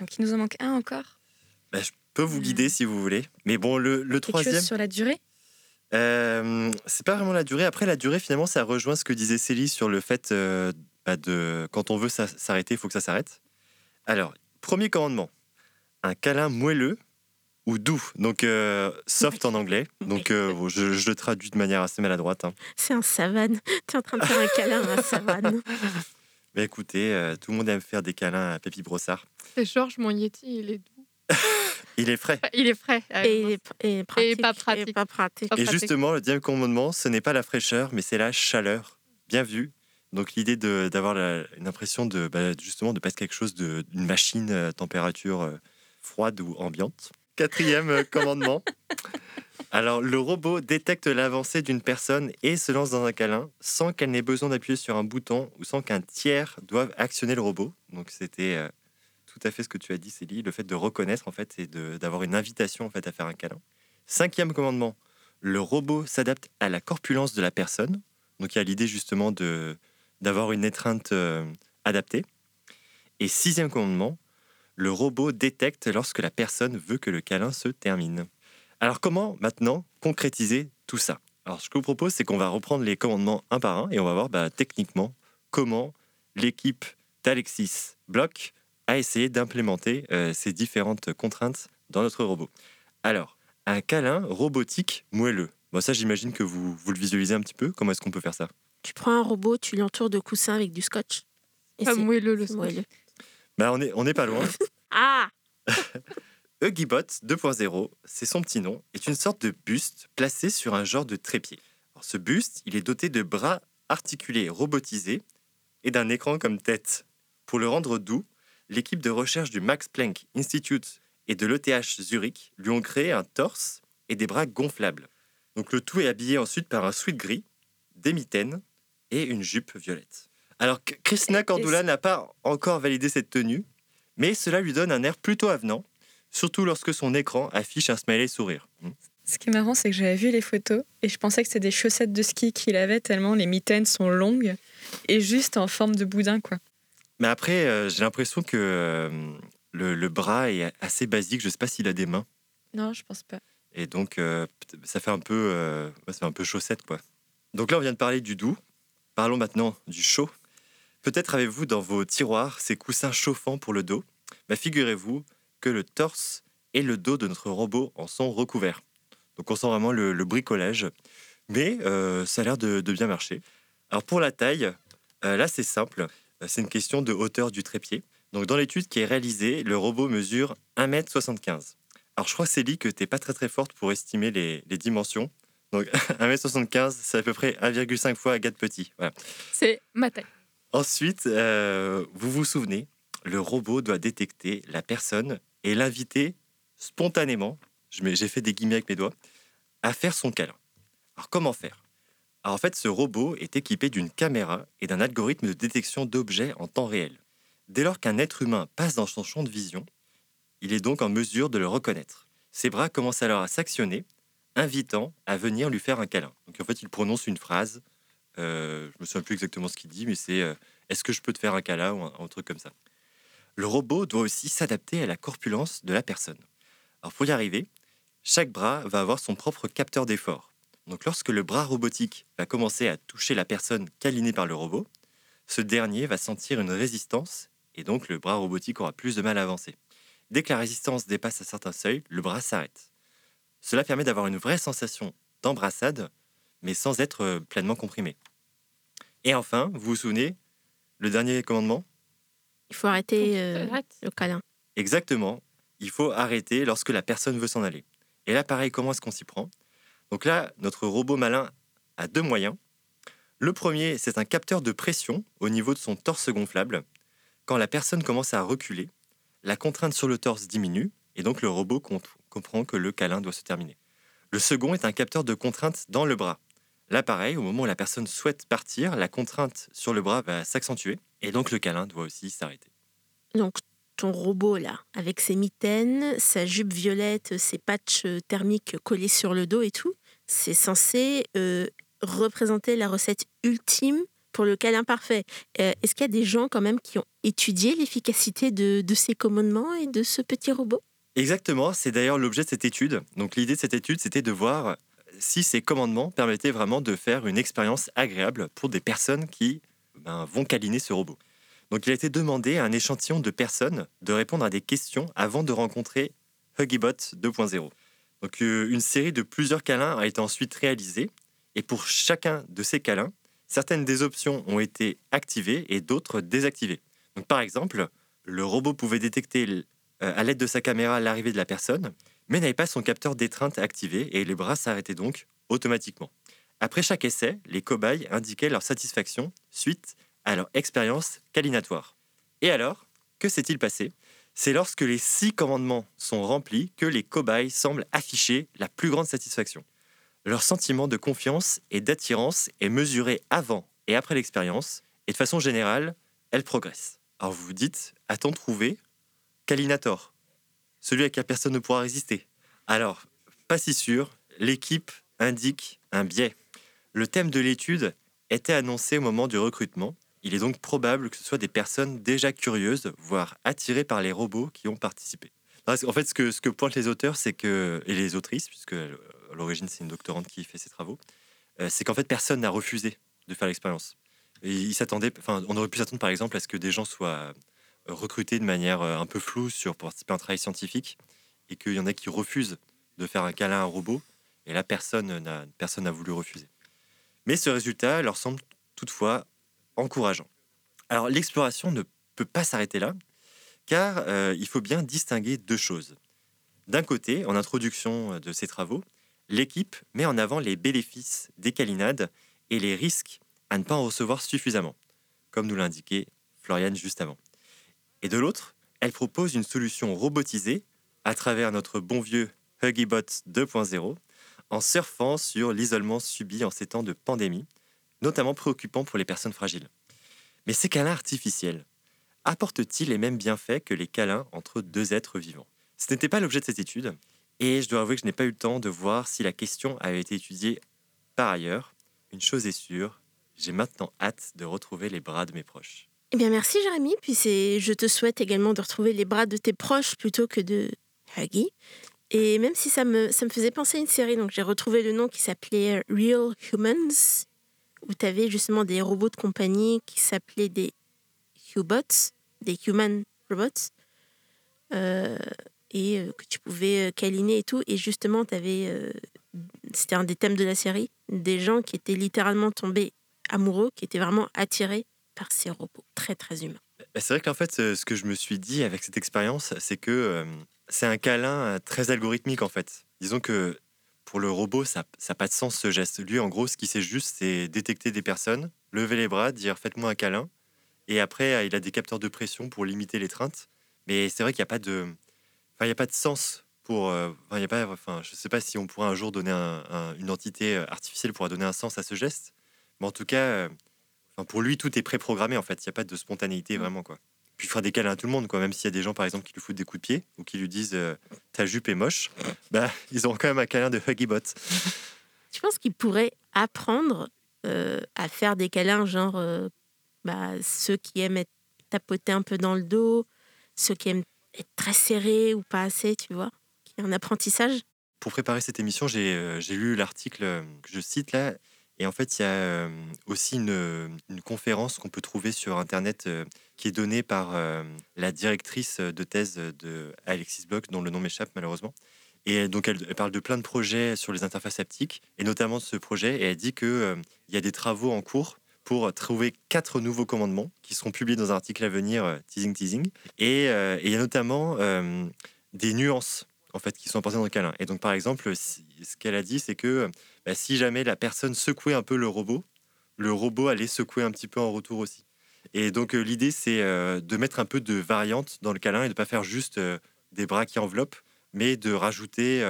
Donc il nous en manque un encore. Bah, je peux vous guider si vous voulez. Mais bon, le, le troisième, chose sur la durée? Euh, c'est pas vraiment la durée. Après, la durée, finalement, ça rejoint ce que disait Célie sur le fait euh, bah, de quand on veut s'a- s'arrêter, il faut que ça s'arrête. Alors, premier commandement un câlin moelleux ou doux, donc euh, soft en anglais. Donc, euh, je, je le traduis de manière assez maladroite. hein. C'est un savane. Tu es en train de faire un câlin à un savane. Mais écoutez, euh, tout le monde aime faire des câlins à Pépi Brossard. C'est Georges, mon Yeti, il est doux. Il est frais. Il est frais. Ah, Et, moi, et pratique. pas pratique. Et pas pratique. Et justement, le deuxième commandement, ce n'est pas la fraîcheur, mais c'est la chaleur. Bien vu. Donc l'idée de- d'avoir une impression de bah, justement de pas être quelque chose d'une machine à température euh, froide ou ambiante. Quatrième euh, commandement. Alors le robot détecte l'avancée d'une personne et se lance dans un câlin sans qu'elle n'ait besoin d'appuyer sur un bouton ou sans qu'un tiers doive actionner le robot. Donc c'était euh, tout à fait ce que tu as dit, Célie, le fait de reconnaître en fait et d'avoir une invitation en fait à faire un câlin. Cinquième commandement, le robot s'adapte à la corpulence de la personne. Donc il y a l'idée justement d'avoir une étreinte euh, adaptée. Et sixième commandement, le robot détecte lorsque la personne veut que le câlin se termine. Alors comment maintenant concrétiser tout ça? Alors ce que je vous propose, c'est qu'on va reprendre les commandements un par un et on va voir bah, techniquement comment l'équipe d'Alexis Bloch a essayé d'implémenter euh, ces différentes contraintes dans notre robot. Alors, un câlin robotique moelleux. Bon, ça, j'imagine que vous, vous le visualisez un petit peu. Comment est-ce qu'on peut faire ça? Tu prends un robot, tu l'entoures de coussins avec du scotch. Et Pas c'est moelleux le scotch. moelleux. Bah, On n'est on est pas loin. Ah Huggibot 2.0, c'est son petit nom, est une sorte de buste placé sur un genre de trépied. Alors, ce buste, il est doté de bras articulés robotisés et d'un écran comme tête. Pour le rendre doux, l'équipe de recherche du Max Planck Institute et de l'ETH Zurich lui ont créé un torse et des bras gonflables. Donc le tout est habillé ensuite par un sweat gris, des mitaines et une jupe violette. Alors Christina Cordula n'a pas encore validé cette tenue, mais cela lui donne un air plutôt avenant, surtout lorsque son écran affiche un smiley sourire. Hmm. Ce qui est marrant, c'est que j'avais vu les photos et je pensais que c'était des chaussettes de ski qu'il avait tellement les mitaines sont longues et juste en forme de boudin, quoi. Mais après, euh, j'ai l'impression que euh, le, le bras est assez basique. Je ne sais pas s'il a des mains. Non, je pense pas. Et donc, euh, ça fait un peu, ça fait un peu chaussette, quoi. Donc là, on vient de parler du doux. Parlons maintenant du chaud. Peut-être avez-vous dans vos tiroirs ces coussins chauffants pour le dos. Figurez-vous que le torse et le dos de notre robot en sont recouverts. Donc on sent vraiment le, bricolage. Mais euh, ça a l'air de, bien marcher. Alors pour la taille, euh, là c'est simple. C'est une question de hauteur du trépied. Donc dans l'étude qui est réalisée, le robot mesure 1m75. Alors je crois, Célie, que tu n'es pas très très forte pour estimer les, dimensions. Donc 1m75, c'est à peu près 1,5 fois Agathe Petit. C'est ma taille. Ensuite, euh, vous vous souvenez, le robot doit détecter la personne et l'inviter spontanément, j'ai fait des guillemets avec mes doigts, à faire son câlin. Alors comment faire? En fait, ce robot est équipé d'une caméra et d'un algorithme de détection d'objets en temps réel. Dès lors qu'un être humain passe dans son champ de vision, il est donc en mesure de le reconnaître. Ses bras commencent alors à s'actionner, invitant à venir lui faire un câlin. Donc en fait, il prononce une phrase je me souviens plus exactement ce qu'il dit, mais c'est euh, est-ce que je peux te faire un câlin ou un, un truc comme ça. Le robot doit aussi s'adapter à la corpulence de la personne. Alors pour y arriver, chaque bras va avoir son propre capteur d'effort. Donc lorsque le bras robotique va commencer à toucher la personne câlinée par le robot, ce dernier va sentir une résistance et donc le bras robotique aura plus de mal à avancer. Dès que la résistance dépasse un certain seuil, le bras s'arrête. Cela permet d'avoir une vraie sensation d'embrassade, mais sans être euh, pleinement comprimé. Et enfin, vous vous souvenez, le dernier commandement? Il faut arrêter euh, Arrête. le câlin. Exactement, il faut arrêter lorsque la personne veut s'en aller. Et là, pareil, comment est-ce qu'on s'y prend? Donc là, notre robot malin a deux moyens. Le premier, c'est un capteur de pression au niveau de son torse gonflable. Quand la personne commence à reculer, la contrainte sur le torse diminue et donc le robot comp- comprend que le câlin doit se terminer. Le second est un capteur de contrainte dans le bras. Là, pareil, au moment où la personne souhaite partir, la contrainte sur le bras va s'accentuer et donc le câlin doit aussi s'arrêter. Donc, ton robot, là, avec ses mitaines, sa jupe violette, ses patchs thermiques collés sur le dos et tout, c'est censé euh, représenter la recette ultime pour le câlin parfait. Euh, Est-ce qu'il y a des gens quand même qui ont étudié l'efficacité de, de ces commandements et de ce petit robot? Exactement, c'est d'ailleurs l'objet de cette étude. Donc l'idée de cette étude, c'était de voir si ces commandements permettaient vraiment de faire une expérience agréable pour des personnes qui ben, vont câliner ce robot. Donc il a été demandé à un échantillon de personnes de répondre à des questions avant de rencontrer Huggybot 2.0. Donc euh, une série de plusieurs câlins a été ensuite réalisée et pour chacun de ces câlins, certaines des options ont été activées et d'autres désactivées. Donc par exemple, le robot pouvait détecter euh, à l'aide de sa caméra l'arrivée de la personne, mais n'avait pas son capteur d'étreinte activé et les bras s'arrêtaient donc automatiquement. Après chaque essai, les cobayes indiquaient leur satisfaction suite à leur expérience câlinatoire. Et alors, que s'est-il passé? C'est lorsque les six commandements sont remplis que les cobayes semblent afficher la plus grande satisfaction. Leur sentiment de confiance et d'attirance est mesuré avant et après l'expérience, et de façon générale, elle progresse. Alors vous vous dites, a-t-on trouvé Kalinator? Celui à qui personne ne pourra résister Alors, pas si sûr, l'équipe indique un biais. Le thème de l'étude était annoncé au moment du recrutement. Il est donc probable que ce soit des personnes déjà curieuses, voire attirées par les robots qui ont participé. En fait, ce que, pointent les auteurs, c'est que, et les autrices, puisque euh, à l'origine c'est une doctorante qui fait ses travaux, euh, c'est qu'en fait personne n'a refusé de faire l'expérience. On aurait pu s'attendre par exemple à ce que des gens soient recrutés de manière un peu floue sur pour participer à un travail scientifique et qu'il y en a qui refusent de faire un câlin à un robot. Et là, personne n'a personne voulu refuser. Mais ce résultat leur semble toutefois encourageant. Alors l'exploration ne peut pas s'arrêter là, car euh, il faut bien distinguer deux choses. D'un côté, en introduction de ces travaux, l'équipe met en avant les bénéfices des câlinades et les risques à ne pas en recevoir suffisamment, comme nous l'indiquait Floriane juste avant. Et de l'autre, elle propose une solution robotisée à travers notre bon vieux Huggybot 2.0 en surfant sur l'isolement subi en ces temps de pandémie, notamment préoccupant pour les personnes fragiles. Mais ces câlins artificiels apportent-ils les mêmes bienfaits que les câlins entre deux êtres vivants? Ce n'était pas l'objet de cette étude, et je dois avouer que je n'ai pas eu le temps de voir si la question avait été étudiée par ailleurs. Une chose est sûre, j'ai maintenant hâte de retrouver les bras de mes proches. Eh bien, merci Jérémy. Puis je te souhaite également de retrouver les bras de tes proches plutôt que de Huggy. Et même si ça me, faisait penser à une série, donc j'ai retrouvé le nom qui s'appelait Real Humans, où tu avais justement des robots de compagnie qui s'appelaient des Hubots, des Human Robots, euh, et euh, que tu pouvais euh, câliner et tout. Et justement, tu c'était un des thèmes de la série, des gens qui étaient littéralement tombés amoureux, qui étaient vraiment attirés par ces robots très très humains. Bah, C'est vrai qu'en fait, ce que je me suis dit avec cette expérience, c'est que euh, c'est un câlin euh, très algorithmique en fait. Disons que pour le robot, ça n'a pas de sens ce geste. Lui, en gros, ce qu'il sait juste, c'est détecter des personnes, lever les bras, dire faites-moi un câlin. Et après, euh, il a des capteurs de pression pour limiter l'étreinte. Mais c'est vrai qu'il n'y a pas de, enfin, a pas de sens pour. Enfin, il y a pas, enfin, je sais pas si on pourra un jour donner un- un- une entité artificielle pourra donner un sens à ce geste. Mais en tout cas, enfin, pour lui, tout est préprogrammé en fait. Il n'y a pas de spontanéité vraiment quoi. Puis il fera des câlins à tout le monde, quoi. Même s'il y a des gens, par exemple, qui lui foutent des coups de pied ou qui lui disent euh, ta jupe est moche, bah ils auront quand même un câlin de Huggybot. Je pense qu'ils pourraient apprendre euh, à faire des câlins, genre euh, bah, ceux qui aiment être tapotés un peu dans le dos, ceux qui aiment être très serrés ou pas assez, tu vois. Il y a un apprentissage? Pour préparer cette émission, j'ai lu l'article que je cite là. Et en fait, il y a euh, aussi une, conférence qu'on peut trouver sur Internet euh, qui est donnée par euh, la directrice de thèse de Alexis Bloch, dont le nom m'échappe malheureusement. Et donc, elle, parle de plein de projets sur les interfaces haptiques, et notamment de ce projet. Et elle dit qu'il y a des travaux en cours pour trouver quatre nouveaux commandements qui seront publiés dans un article à venir, euh, teasing, teasing. Et, euh, il y a notamment euh, des nuances en fait qui sont apportées dans le câlin. Et donc, par exemple, ce qu'elle a dit, c'est que bah, si jamais la personne secouait un peu le robot, le robot allait secouer un petit peu en retour aussi. Et donc, euh, l'idée, c'est euh, de mettre un peu de variante dans le câlin et de ne pas faire juste euh, des bras qui enveloppent, mais de rajouter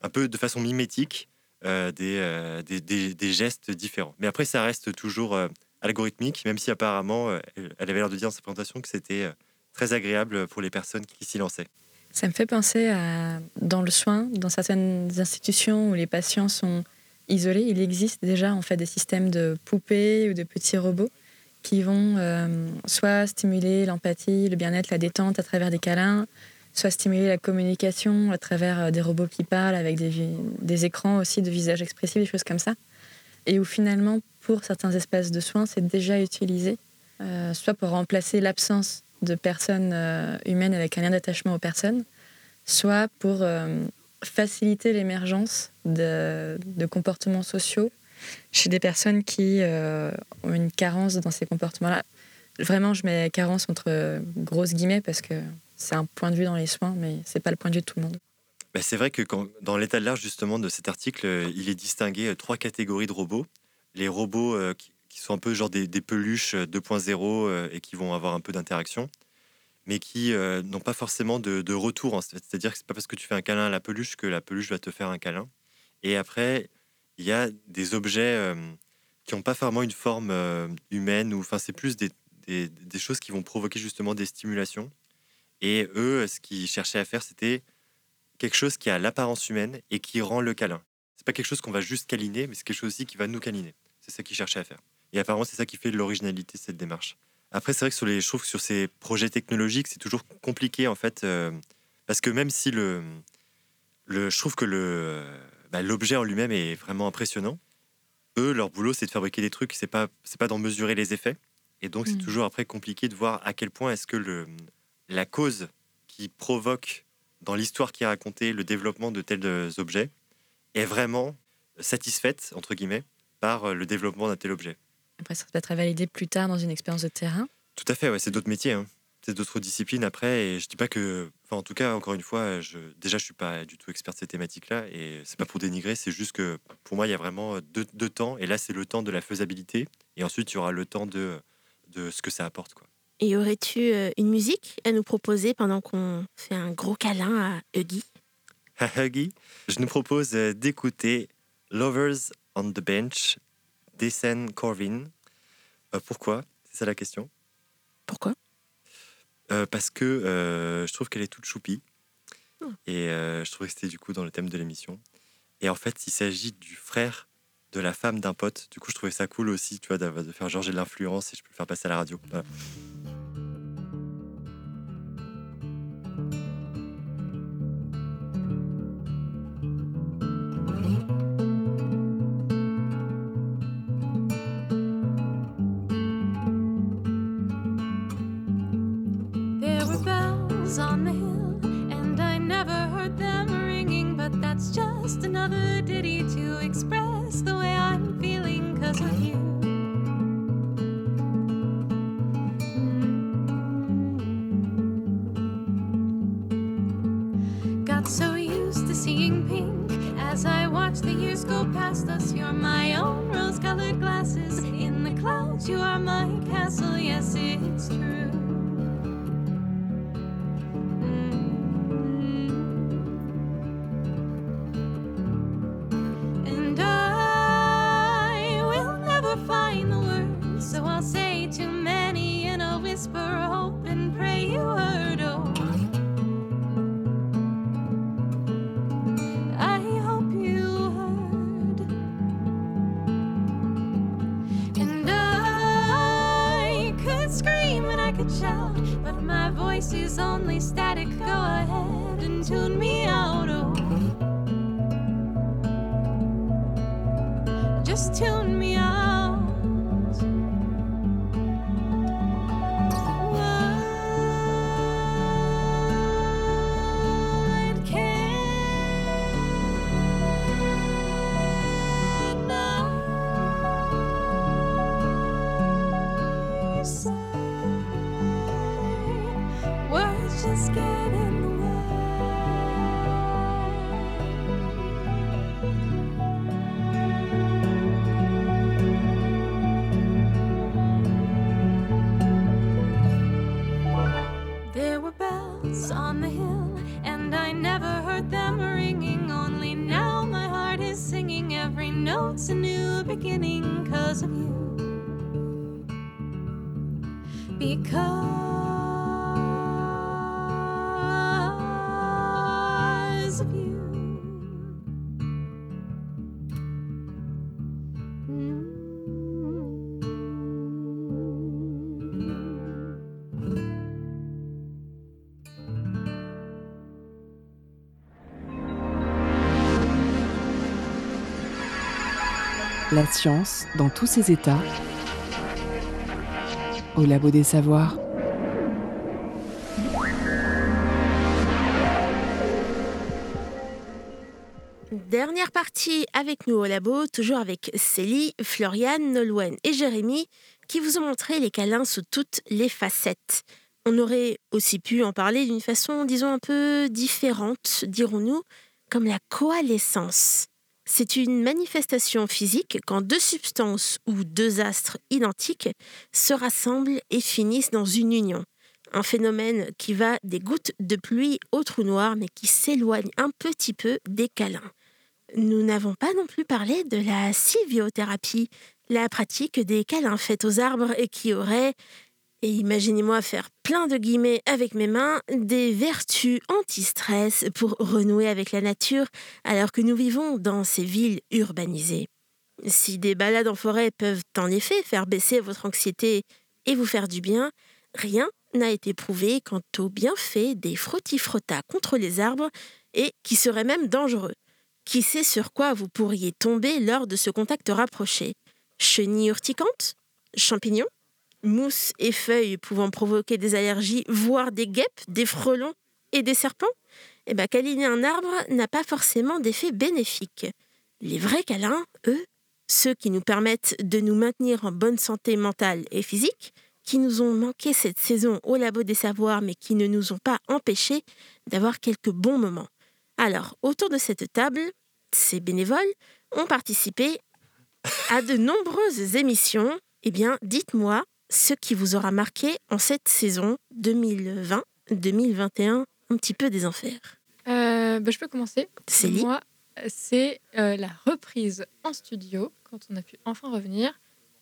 un peu de façon mimétique des, des, gestes différents. Mais après, ça reste toujours algorithmique, même si apparemment, elle avait l'air de dire dans sa présentation que c'était très agréable pour les personnes qui s'y lançaient. Ça me fait penser à dans le soin, dans certaines institutions où les patients sont isolé. Il existe déjà en fait des systèmes de poupées ou de petits robots qui vont euh, soit stimuler l'empathie, le bien-être, la détente à travers des câlins, soit stimuler la communication à travers euh, des robots qui parlent avec des, écrans aussi de visage expressif, des choses comme ça. Et où finalement, pour certains espaces de soins, c'est déjà utilisé, euh, soit pour remplacer l'absence de personnes humaines avec un lien d'attachement aux personnes, soit pour faciliter l'émergence de, de, comportements sociaux chez des personnes qui euh, ont une carence dans ces comportements-là. Vraiment, je mets carence entre grosses guillemets parce que c'est un point de vue dans les soins, mais c'est pas le point de vue de tout le monde. Bah, c'est vrai que dans l'état de l'art justement de cet article, euh, il est distingué euh, trois catégories de robots. Les robots qui, sont un peu genre des peluches 2.0 et qui vont avoir un peu d'interaction, mais qui n'ont pas forcément de, retour. C'est-à-dire que c'est pas parce que tu fais un câlin à la peluche que la peluche va te faire un câlin. Et après, il y a des objets euh, qui n'ont pas vraiment une forme euh, humaine, ou enfin c'est plus des, des, choses qui vont provoquer justement des stimulations. Et eux, ce qu'ils cherchaient à faire, c'était quelque chose qui a l'apparence humaine et qui rend le câlin. C'est pas quelque chose qu'on va juste câliner, mais c'est quelque chose aussi qui va nous câliner. C'est ça qu'ils cherchaient à faire. Et apparemment, c'est ça qui fait l'originalité de cette démarche. Après, c'est vrai que sur les, je trouve que sur ces projets technologiques, c'est toujours compliqué en fait, euh, parce que même si le, le, je trouve que le, bah, l'objet en lui-même est vraiment impressionnant. Eux, leur boulot, c'est de fabriquer des trucs, c'est pas, c'est pas d'en mesurer les effets. Et donc, c'est mm. toujours après compliqué de voir à quel point est-ce que le, la cause qui provoque dans l'histoire qui est racontée le développement de tels objets est vraiment satisfaite, entre guillemets, par euh, le développement d'un tel objet. Après, ça peut être validé plus tard dans une expérience de terrain. Tout à fait, ouais, c'est d'autres métiers. Hein c'est d'autres disciplines après. Et je dis pas que, enfin, en tout cas, encore une fois, je, déjà, je suis pas du tout expert de ces thématiques-là. Et c'est pas pour dénigrer, c'est juste que pour moi, il y a vraiment deux, deux temps. Et là, c'est le temps de la faisabilité. Et ensuite, il y aura le temps de, de ce que ça apporte. Quoi. Et aurais-tu euh, une musique à nous proposer pendant qu'on fait un gros câlin à Huggy? À Huggy, je nous propose euh, d'écouter Lovers on the Bench d'Essen Corvin. Euh, pourquoi? C'est ça la question. Pourquoi? Euh, parce que euh, je trouve qu'elle est toute choupie. Oh. Et je trouvais que c'était du coup dans le thème de l'émission. Et en fait, il s'agit du frère de la femme d'un pote. Du coup, je trouvais ça cool aussi, tu vois, de, faire Georges de l'influence et je peux le faire passer à la radio. like a child, but my voice is only static. Go ahead and tune me out. Oh. Just tune me out. of you. La science dans tous ses états au Labo des Savoirs. Dernière partie avec nous au labo, toujours avec Célie, Floriane, Nolwenn et Jérémy, qui vous ont montré les câlins sous toutes les facettes. On aurait aussi pu en parler d'une façon, disons, un peu différente, dirons-nous, comme la coalescence. C'est une manifestation physique quand deux substances ou deux astres identiques se rassemblent et finissent dans une union. Un phénomène qui va des gouttes de pluie au trou noir mais qui s'éloigne un petit peu des câlins. Nous n'avons pas non plus parlé de la civiothérapie, la pratique des câlins faits aux arbres et qui aurait, et imaginez-moi faire plein de guillemets avec mes mains, des vertus anti-stress pour renouer avec la nature alors que nous vivons dans ces villes urbanisées. Si des balades en forêt peuvent en effet faire baisser votre anxiété et vous faire du bien, rien n'a été prouvé quant aux bienfaits des frottis-frottas contre les arbres et qui seraient même dangereux. Qui sait sur quoi vous pourriez tomber lors de ce contact rapproché? Chenilles urticantes Champignons? Mousse et feuilles pouvant provoquer des allergies, voire des guêpes, des frelons et des serpents Eh bien, câliner un arbre n'a pas forcément d'effet bénéfique. Les vrais câlins, eux, ceux qui nous permettent de nous maintenir en bonne santé mentale et physique, qui nous ont manqué cette saison au Labo des Savoirs, mais qui ne nous ont pas empêchés d'avoir quelques bons moments. Alors, autour de cette table, ces bénévoles ont participé à de nombreuses émissions. Eh bien, dites-moi ce qui vous aura marqué en cette saison 2020-2021, un petit peu des enfers. Euh, bah, je peux commencer. Célie Moi, c'est euh, la reprise en studio, quand on a pu enfin revenir,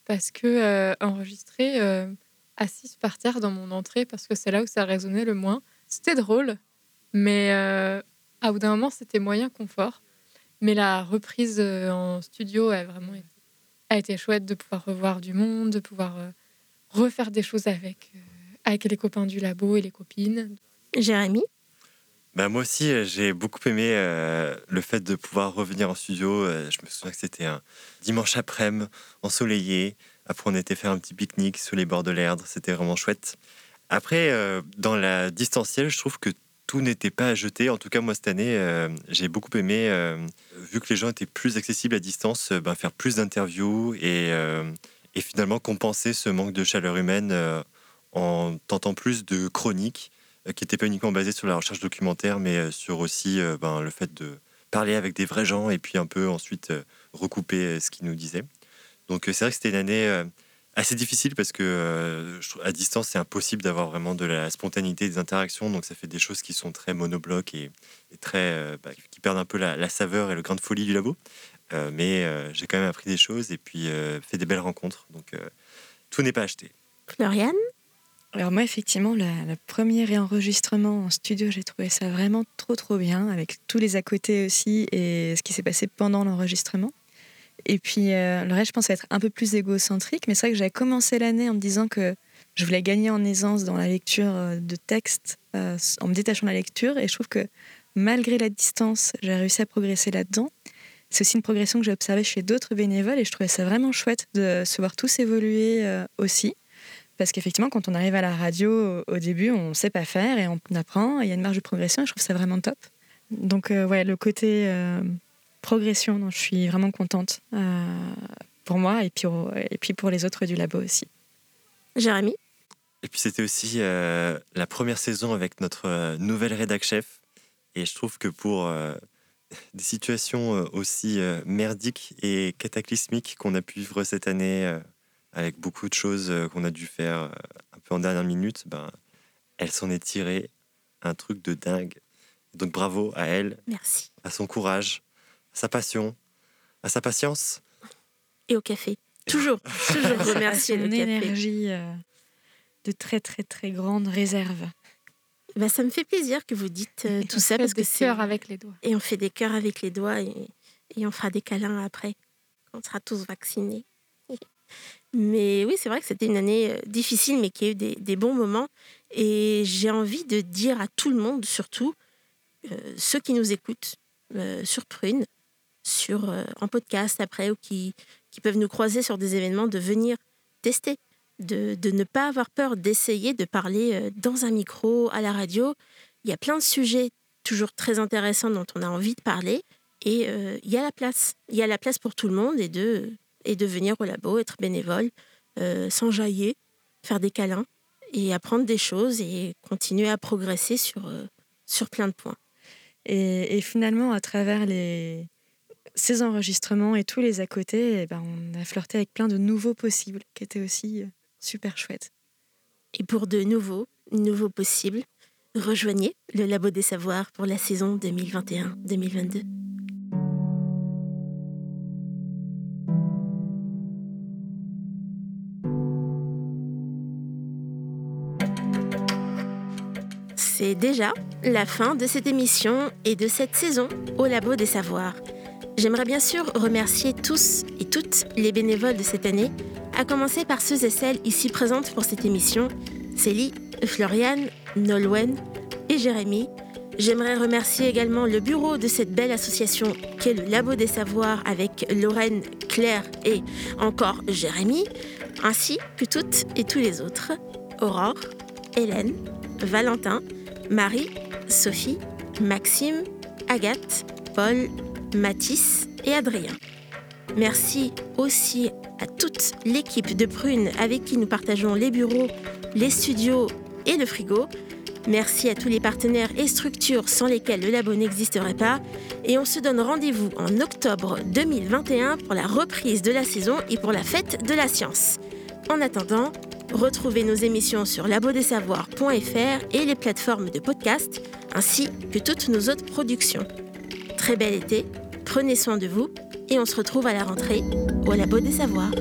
parce que euh, enregistrer euh, assise par terre dans mon entrée, parce que c'est là où ça résonnait le moins, c'était drôle, mais à bout d'un moment, c'était moyen confort. Mais la reprise en studio a vraiment été, a été chouette de pouvoir revoir du monde, de pouvoir refaire des choses avec, euh, avec les copains du labo et les copines. Jérémy Bah, moi aussi, euh, j'ai beaucoup aimé euh, le fait de pouvoir revenir en studio. Je me souviens que c'était un dimanche après-midi, ensoleillé. Après, on était faire un petit pique-nique sous les bords de l'Erdre. C'était vraiment chouette. Après, euh, dans la distancielle, je trouve que tout n'était pas à jeter. En tout cas, moi, cette année, euh, j'ai beaucoup aimé, euh, vu que les gens étaient plus accessibles à distance, ben, faire plus d'interviews et, euh, et finalement compenser ce manque de chaleur humaine euh, en tentant plus de chroniques euh, qui n'étaient pas uniquement basées sur la recherche documentaire, mais euh, sur aussi ben, le fait de parler avec des vrais gens et puis un peu ensuite recouper ce qu'ils nous disaient. Donc c'est vrai que c'était une année assez difficile parce que à distance c'est impossible d'avoir vraiment de la spontanéité des interactions, donc ça fait des choses qui sont très monoblocs et, très bah, qui perdent un peu la, la saveur et le grain de folie du labo. Euh, mais euh, j'ai quand même appris des choses et puis euh, fait des belles rencontres. Donc euh, tout n'est pas acheté. Floriane? Alors moi, effectivement, la premier réenregistrement en studio, j'ai trouvé ça vraiment trop trop bien, avec tous les à côté aussi et ce qui s'est passé pendant l'enregistrement. Et puis euh, le reste, je pense être un peu plus égocentrique, mais c'est vrai que j'avais commencé l'année en me disant que je voulais gagner en aisance dans la lecture de textes, euh, en me détachant de la lecture, et je trouve que malgré la distance, j'ai réussi à progresser là-dedans. C'est aussi une progression que j'ai observée chez d'autres bénévoles, et je trouvais ça vraiment chouette de se voir tous évoluer euh, aussi. Parce qu'effectivement, quand on arrive à la radio, au début, on ne sait pas faire et on apprend. Il y a une marge de progression et je trouve ça vraiment top. Donc, euh, ouais, le côté euh, progression, dont je suis vraiment contente euh, pour moi et puis, au- et puis pour les autres du labo aussi. Jérémy? Et puis c'était aussi euh, la première saison avec notre nouvelle rédac chef. Et je trouve que pour euh, des situations euh, aussi euh, merdiques et cataclysmiques qu'on a pu vivre cette année, euh, avec beaucoup de choses qu'on a dû faire un peu en dernière minute, ben, elle s'en est tirée un truc de dingue. Donc bravo à elle, Merci. à son courage, à sa passion, à sa patience. Et au café. Toujours, toujours remercier le café. énergie de très, très, très grande réserve. Bah, ça me fait plaisir que vous dites euh, tout ça Faites parce que des c'est cœurs avec les doigts. et on fait des cœurs avec les doigts et, et on fera des câlins après quand on sera tous vaccinés. Mais oui, c'est vrai que c'était une année euh, difficile, mais qui a eu des, des bons moments. Et j'ai envie de dire à tout le monde, surtout euh, ceux qui nous écoutent euh, sur Prune, sur, en podcast après, ou qui, qui peuvent nous croiser sur des événements de venir tester, de, ne pas avoir peur d'essayer de parler euh, dans un micro, à la radio. Il y a plein de sujets toujours très intéressants dont on a envie de parler et euh, il y a la place. Il y a la place pour tout le monde et de, et de venir au labo, être bénévole, euh, s'enjailler, faire des câlins et apprendre des choses et continuer à progresser sur, euh, sur plein de points. Et, finalement, à travers les, ces enregistrements et tous les à côté, eh ben, on a flirté avec plein de nouveaux possibles qui étaient aussi super chouettes. Et pour de nouveaux, nouveaux possibles, rejoignez le Labo des Savoirs pour la saison 2021-2022. C'est déjà la fin de cette émission et de cette saison au Labo des Savoirs. J'aimerais bien sûr remercier tous et toutes les bénévoles de cette année, à commencer par ceux et celles ici présentes pour cette émission, Célie, Floriane, Nolwenn et Jérémy. J'aimerais remercier également le bureau de cette belle association qu'est le Labo des Savoirs avec Lorraine, Claire et encore Jérémy, ainsi que toutes et tous les autres, Aurore, Hélène, Valentin, Marie, Sophie, Maxime, Agathe, Paul, Mathis et Adrien. Merci aussi à toute l'équipe de Prune avec qui nous partageons les bureaux, les studios et le frigo. Merci à tous les partenaires et structures sans lesquels le labo n'existerait pas. Et on se donne rendez-vous en octobre 2021 pour la reprise de la saison et pour la fête de la science. En attendant, retrouvez nos émissions sur labodesavoirs.fr et les plateformes de podcast, ainsi que toutes nos autres productions. Très bel été, prenez soin de vous et on se retrouve à la rentrée au Labo des Savoirs.